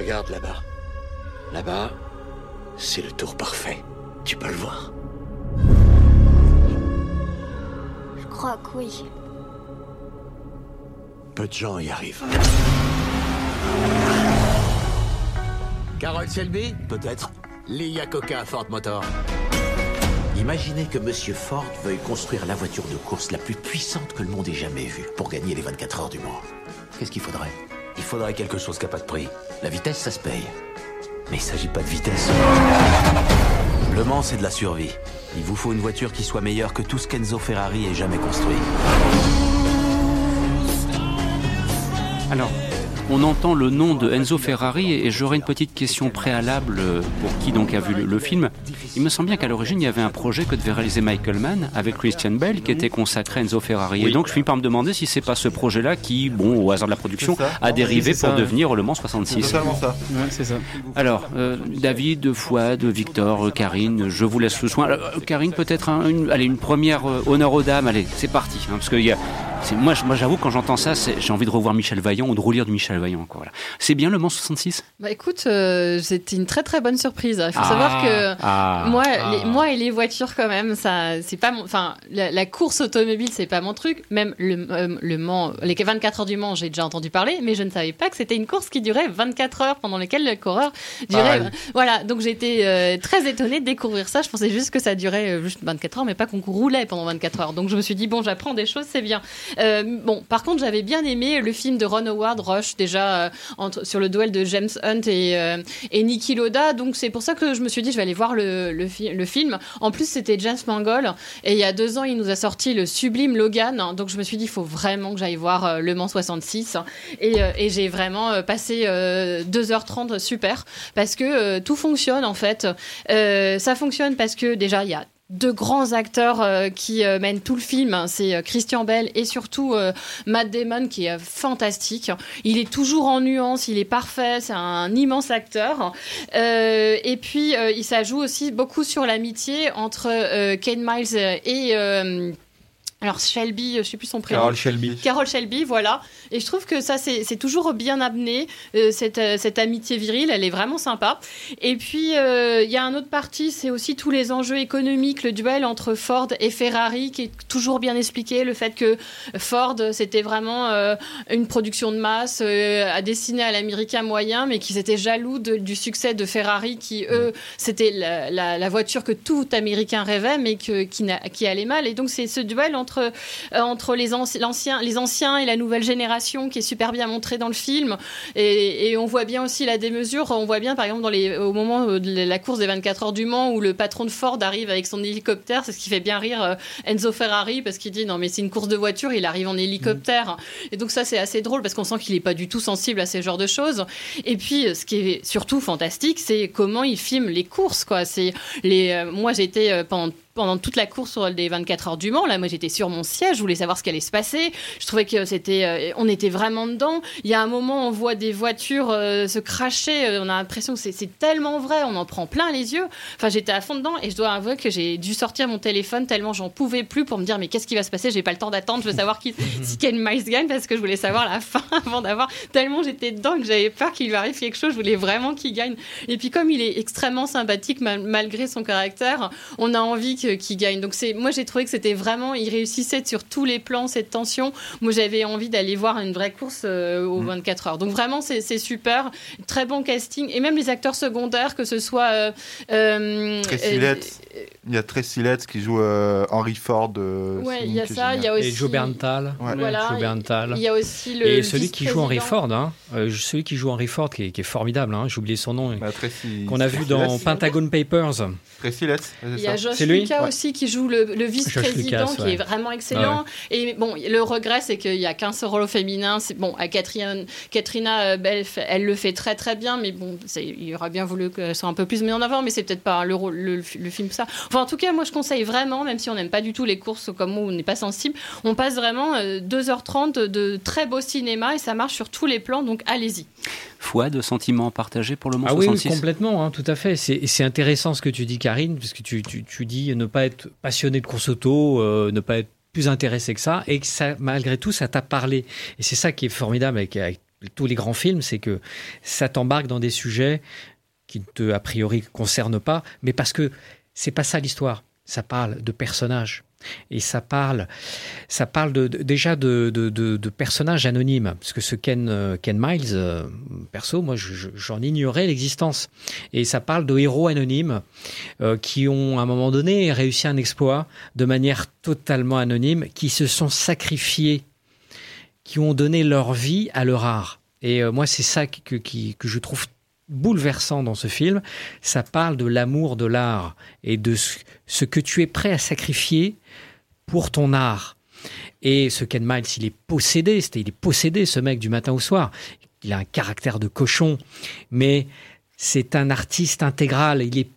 Regarde là-bas. Là-bas, c'est le tour parfait. Tu peux le voir. Je crois que oui. Peu de gens y arrivent. Carol Shelby Peut-être. Lee Iacocca, Ford Motor. Imaginez que Monsieur Ford veuille construire la voiture de course la plus puissante que le monde ait jamais vue pour gagner les 24 heures du Mans. Qu'est-ce qu'il faudrait? Il faudrait quelque chose qui n'a pas de prix. La vitesse, ça se paye. Mais il s'agit pas de vitesse. Le Mans, c'est de la survie. Il vous faut une voiture qui soit meilleure que tout ce qu'Enzo Ferrari ait jamais construit. Alors, on entend le nom de Enzo Ferrari et j'aurais une petite question préalable pour qui donc a vu le film. Il me semble bien qu'à l'origine, il y avait un projet que devait réaliser Michael Mann avec Christian Bell qui était consacré à Enzo Ferrari. Et donc, je finis par me demander si c'est pas ce projet-là qui, bon, au hasard de la production, C'est a dérivé c'est pour ça. devenir le Mans C'est 66. totalement ça. Ouais, c'est ça. Alors, euh, David, Fouad, Victor, euh, Karine, je vous laisse le soin. Euh, Karine, peut-être un- une, allez, une première euh, honneur aux dames. Allez, c'est parti. hein, parce que il y a, c'est- moi, j'avoue, quand j'entends ça, c'est- j'ai envie de revoir Michel Vaillant ou de relire du Michel Vaillant. Voilà. C'est bien le Mans 66 Bah écoute, euh, c'était une très très bonne surprise. Il faut Ah. savoir que Ah. Moi, Ah. les, moi et les voitures quand même, ça, c'est pas mon, enfin, la, la course automobile, c'est pas mon truc. Même le, euh, le Mans, les 24 heures du Mans, j'ai déjà entendu parler, mais je ne savais pas que c'était une course qui durait 24 heures pendant lesquelles le coureur durait. Voilà, donc j'étais euh, très étonnée de découvrir ça. Je pensais juste que ça durait euh, juste 24 heures, mais pas qu'on roulait pendant 24 heures. Donc je me suis dit bon, j'apprends des choses, c'est bien. Euh, bon, par contre, j'avais bien aimé le film de Ron Howard, Rush, déjà entre, sur le duel de James Hunt et, et Niki Loda. Donc c'est pour ça que je me suis dit, je vais aller voir le, le, fi- le film. En plus, c'était James Mangold. Et il y a deux ans, il nous a sorti le sublime Logan. Donc je me suis dit, il faut vraiment que j'aille voir euh, Le Mans 66. Et, euh, et j'ai vraiment euh, passé euh, 2h30 super. Parce que tout fonctionne en fait. Ça fonctionne parce que déjà, il y a deux grands acteurs euh, qui euh, mènent tout le film. C'est euh, Christian Bell et surtout Matt Damon qui est fantastique. Il est toujours en nuance, il est parfait, c'est un immense acteur. Et puis il ça joue aussi beaucoup sur l'amitié entre Kane Miles et alors Shelby, je sais plus son prénom. Carol Shelby. Carol Shelby, voilà. Et je trouve que ça, c'est toujours bien amené, euh, cette, euh, cette amitié virile, elle est vraiment sympa. Et puis, euh, il y a un autre parti, c'est aussi tous les enjeux économiques, le duel entre Ford et Ferrari, qui est toujours bien expliqué, le fait que Ford, c'était vraiment euh, une production de masse euh, à destiner à l'américain moyen, mais qu'ils étaient jaloux de- du succès de Ferrari, qui, eux, c'était la, la- la voiture que tout Américain rêvait, mais que, qui, qui allait mal. Et donc, c'est ce duel entre, euh, entre les, anci- l'ancien- les anciens et la nouvelle génération qui est super bien montré dans le film. Et, on voit bien aussi la démesure. On voit bien, par exemple, au moment de la course des 24 heures du Mans, où le patron de Ford arrive avec son hélicoptère. C'est ce qui fait bien rire euh, Enzo Ferrari, parce qu'il dit non, mais c'est une course de voiture, il arrive en hélicoptère. Et donc, ça, c'est assez drôle, parce qu'on sent qu'il n'est pas du tout sensible à ce genre de choses. Et puis, euh, ce qui est surtout fantastique, c'est comment il filme les courses, quoi. Les, euh, moi, euh, pendant pendant toute la course sur les 24 heures du Mans. Là, moi, j'étais sur mon siège, je voulais savoir ce qui allait se passer. Je trouvais que c'était, euh, on était vraiment dedans. Il y a un moment, on voit des voitures euh, se cracher. euh, on a l'impression que c'est- c'est tellement vrai. On en prend plein les yeux. Enfin, j'étais à fond dedans et je dois avouer que j'ai dû sortir mon téléphone tellement j'en pouvais plus pour me dire mais qu'est-ce qui va se passer? J'ai pas le temps d'attendre. Je veux savoir qui, si Ken Miles gagne parce que je voulais savoir la fin avant d'avoir. Tellement j'étais dedans que j'avais peur qu'il lui arrive quelque chose. Je voulais vraiment qu'il gagne. Et puis comme il est extrêmement sympathique mal- malgré son caractère, on a envie que- qu'il gagne. Donc c'est, moi j'ai trouvé que c'était vraiment, il réussissait sur tous les plans cette tension. Moi j'avais envie d'aller voir une vraie course euh, aux 24 heures. Donc vraiment c'est, super, très bon casting et même les acteurs secondaires que ce soit. euh, euh, Tracy euh. Il y a Tracy Letts qui joue euh, Henry Ford. euh, Ouais, il y a qui ça, il y a aussi. Et Joe Berntal. Ouais. Voilà, Joe Berntal. Il y a aussi le. Et celui qui joue Henry. Ford, hein, euh, celui qui joue Henry Ford, qui est, qui est formidable, hein, j'ai oublié son nom, Bah, qu'on a vu dans. Pentagon Papers. Tracy Letts, C'est lui Lucas Ouais. aussi qui joue le, le vice-président, qui ouais. est vraiment excellent. Et bon, le regret, c'est qu'il n'y a qu'un seul rôle féminin. C'est bon, à Catherine, Katrina euh, Bell, fait- elle le fait très très bien, mais bon, il aurait bien voulu qu'elle soit un peu plus mis en avant, mais c'est peut-être pas le, rôle, le, le film ça. Enfin, en tout cas, moi, je conseille vraiment, même si on n'aime pas du tout les courses comme moi, on n'est pas sensible, on passe vraiment euh, 2h30 de, de très beau cinéma et ça marche sur tous les plans, donc allez-y. Fouad, sentiment partagé pour le Mans Ah oui, oui, 66 complètement, hein, tout à fait. C'est c'est intéressant ce que tu dis, Karine, parce que tu, tu, tu dis ne pas être passionné de course auto, euh, ne pas être plus intéressé que ça, et que ça, malgré tout, ça t'a parlé. Et c'est ça qui est formidable avec, tous les grands films, c'est que ça t'embarque dans des sujets qui ne te, a priori, concernent pas, mais parce que c'est pas ça l'histoire. Ça parle de personnages. Et ça parle, ça parle déjà de, personnages anonymes. Parce que ce Ken, euh, Ken Miles, euh, perso, moi, je- je- j'en ignorais l'existence. Et ça parle de héros anonymes euh, qui ont, à un moment donné, réussi un exploit de manière totalement anonyme, qui se sont sacrifiés, qui ont donné leur vie à leur art. Et moi, c'est ça que, que je trouve bouleversant dans ce film. Ça parle de l'amour de l'art et de ce, que tu es prêt à sacrifier pour ton art. Et ce Ken Miles, il est possédé, il est possédé ce mec du matin au soir. Il a un caractère de cochon, mais c'est un artiste intégral. Il est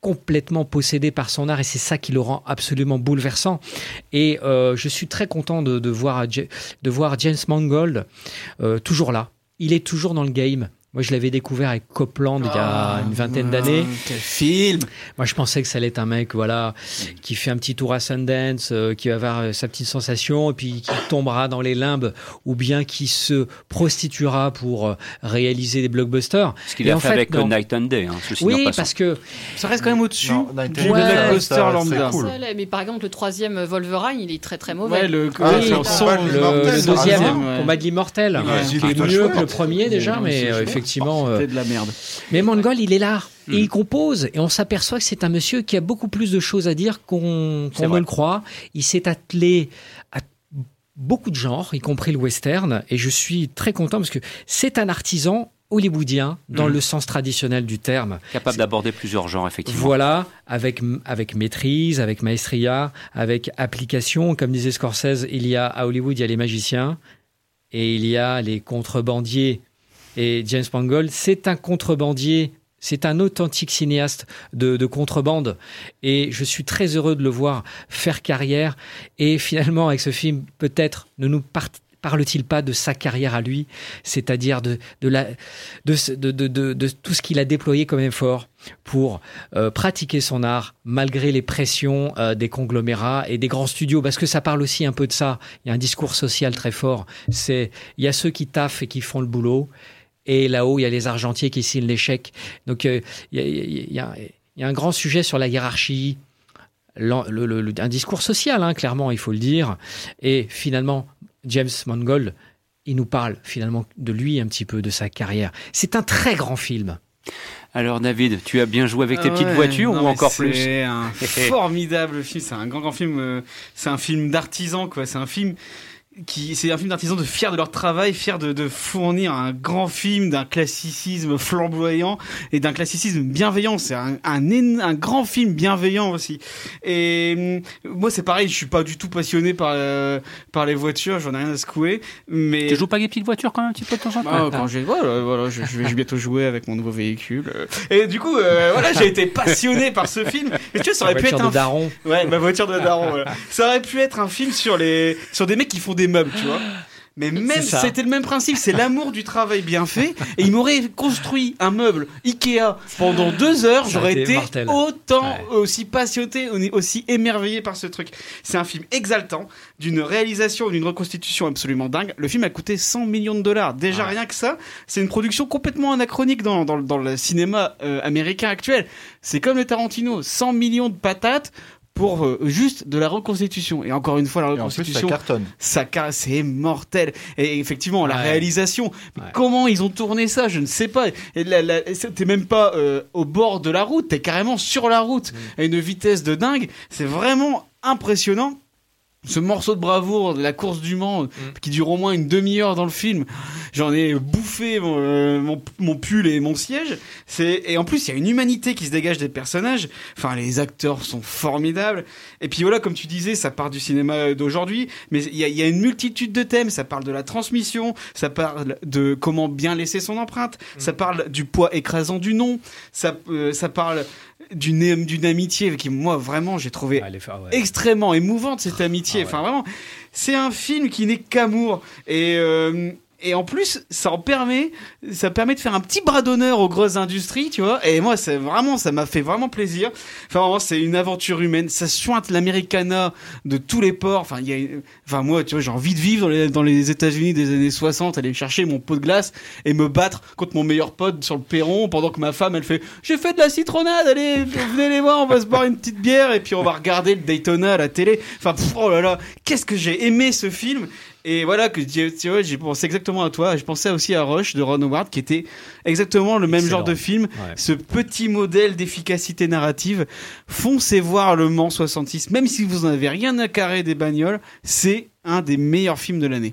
complètement possédé par son art et c'est ça qui le rend absolument bouleversant. Et euh, je suis très content de, voir, de voir James Mangold euh, toujours là. Il est toujours dans le game. Moi, je l'avais découvert avec Copland il y a une vingtaine d'années. Quel film Moi, je pensais que ça allait être un mec, voilà, qui fait un petit tour à Sundance, euh, qui va avoir euh, sa petite sensation, et puis qui tombera dans les limbes, ou bien qui se prostituera pour euh, réaliser des blockbusters. Ce qu'il a en fait fait, avec non. Night and Day. Hein, ceci Oui, parce que Ça reste quand même au-dessus du blockbuster ça, lambda. Mais par exemple, le troisième Wolverine, il est très très mauvais. Ouais, le, Ah, oui, le le, de le- deuxième, combat de l'immortel, Ouais, qui est mieux que le premier déjà, mais chouette. Effectivement. C'était de la merde. Mais Mangold, il est là. Mm. Et il compose. Et on s'aperçoit que c'est un monsieur qui a beaucoup plus de choses à dire qu'on ne le croit. Il s'est attelé à beaucoup de genres, y compris le western. Et je suis très content parce que c'est un artisan hollywoodien dans Mm. le sens traditionnel du terme. Capable d'aborder plusieurs genres, effectivement. Voilà, avec, avec maîtrise, avec maestria, avec application. Comme disait Scorsese, il y a à Hollywood, il y a les magiciens et il y a les contrebandiers. Et James Mangold, c'est un contrebandier, c'est un authentique cinéaste de, de contrebande. Et je suis très heureux de le voir faire carrière. Et finalement, avec ce film, peut-être ne nous parle-t-il pas de sa carrière à lui, c'est-à-dire de, la, de tout ce qu'il a déployé comme effort pour euh, pratiquer son art malgré les pressions euh, des conglomérats et des grands studios parce que ça parle aussi un peu de ça il y a un discours social très fort c'est il y a ceux qui taffent et qui font le boulot et là-haut il y a les argentiers qui signent l'échec. Donc euh, il y, a, il y a- il y a un grand sujet sur la hiérarchie. L'en- le- le- le- un discours social hein, clairement il faut le dire. Et finalement James Mangold il nous parle finalement de lui un petit peu de sa carrière. C'est un très grand film. Alors, David, tu as bien joué avec tes Ah petites ouais, voitures non, ou encore plus C'est un formidable film, c'est un grand grand film, euh, c'est un film d'artisan quoi, c'est un film qui c'est un film d'artisans de fiers de leur travail, fiers de, de fournir un grand film d'un classicisme flamboyant et d'un classicisme bienveillant. C'est un, un, un grand film bienveillant aussi. Et hum, moi c'est pareil, je suis pas du tout passionné par euh, par les voitures, j'en ai rien à secouer, mais Tu joues pas avec des petites voitures quand même un petit peu de temps en temps? Ah, quand j'ai voilà, voilà, je, je vais bientôt jouer avec mon nouveau véhicule. euh. Et du coup, euh, voilà, j'ai été passionné par ce film. Et tu vois, ça aurait pu voiture être de un daron ouais, ma voiture de daron. voilà. Ça aurait pu être un film sur les sur des mecs qui font des meubles, tu vois. Mais même c'était le même principe, c'est l'amour du travail bien fait. Et il m'aurait construit un meuble Ikea pendant deux heures, j'aurais été autant Ouais. aussi passionné, aussi émerveillé par ce truc. C'est un film exaltant, d'une réalisation, d'une reconstitution absolument dingue. Le film a coûté 100 millions de dollars. Déjà rien que ça, c'est une production complètement anachronique dans, dans, dans le cinéma euh, américain actuel. C'est comme le Tarantino, 100 millions de patates pour euh, juste de la reconstitution. Et encore une fois, la Et en plus, ça reconstitution, cartonne. ça ca- c'est mortel. Et effectivement, la Ouais. réalisation, Ouais. comment ils ont tourné ça, je ne sais pas. Et la- la- T'es même pas euh, au bord de la route, t'es carrément sur la route Mm. à une vitesse de dingue. C'est vraiment impressionnant. Ce morceau de bravoure de la course du Mans, Mm. qui dure au moins une demi-heure dans le film, j'en ai bouffé mon, euh, mon, mon pull et mon siège. C'est et en plus il y a une humanité qui se dégage des personnages. Enfin les acteurs sont formidables. Et puis voilà comme tu disais, ça part du cinéma d'aujourd'hui, mais il y a, y a une multitude de thèmes. Ça parle de la transmission, ça parle de comment bien laisser son empreinte, ça parle du poids écrasant du nom, ça euh, ça parle d'une d'une amitié qui moi vraiment j'ai trouvé ouais. extrêmement émouvante cette amitié. Ah ouais. Enfin vraiment, c'est un film qui n'est qu'amour et euh, et en plus, ça en permet, ça permet de faire un petit bras d'honneur aux grosses industries, tu vois. Et moi, c'est vraiment, ça m'a fait vraiment plaisir. Enfin, vraiment, c'est une aventure humaine. Ça suinte l'Americana de tous les ports. Enfin, il y a, enfin, moi, tu vois, j'ai envie de vivre dans les, dans les États-Unis des années 60, aller chercher mon pot de glace et me battre contre mon meilleur pote sur le perron pendant que ma femme, elle fait, j'ai fait de la citronnade, allez, venez les voir, on va se boire une petite bière et puis on va regarder le Daytona à la télé. Enfin, pff, oh là là, qu'est-ce que j'ai aimé ce film. Et voilà que tu tu vois, j'ai pensé exactement à toi. Je pensais aussi à Rush de Ron Howard, qui était exactement le même Excellent. genre de film. Ouais. Ce petit modèle d'efficacité narrative. Foncez voir Le Mans 66, même si vous en avez rien à carrer des bagnoles, c'est un des meilleurs films de l'année.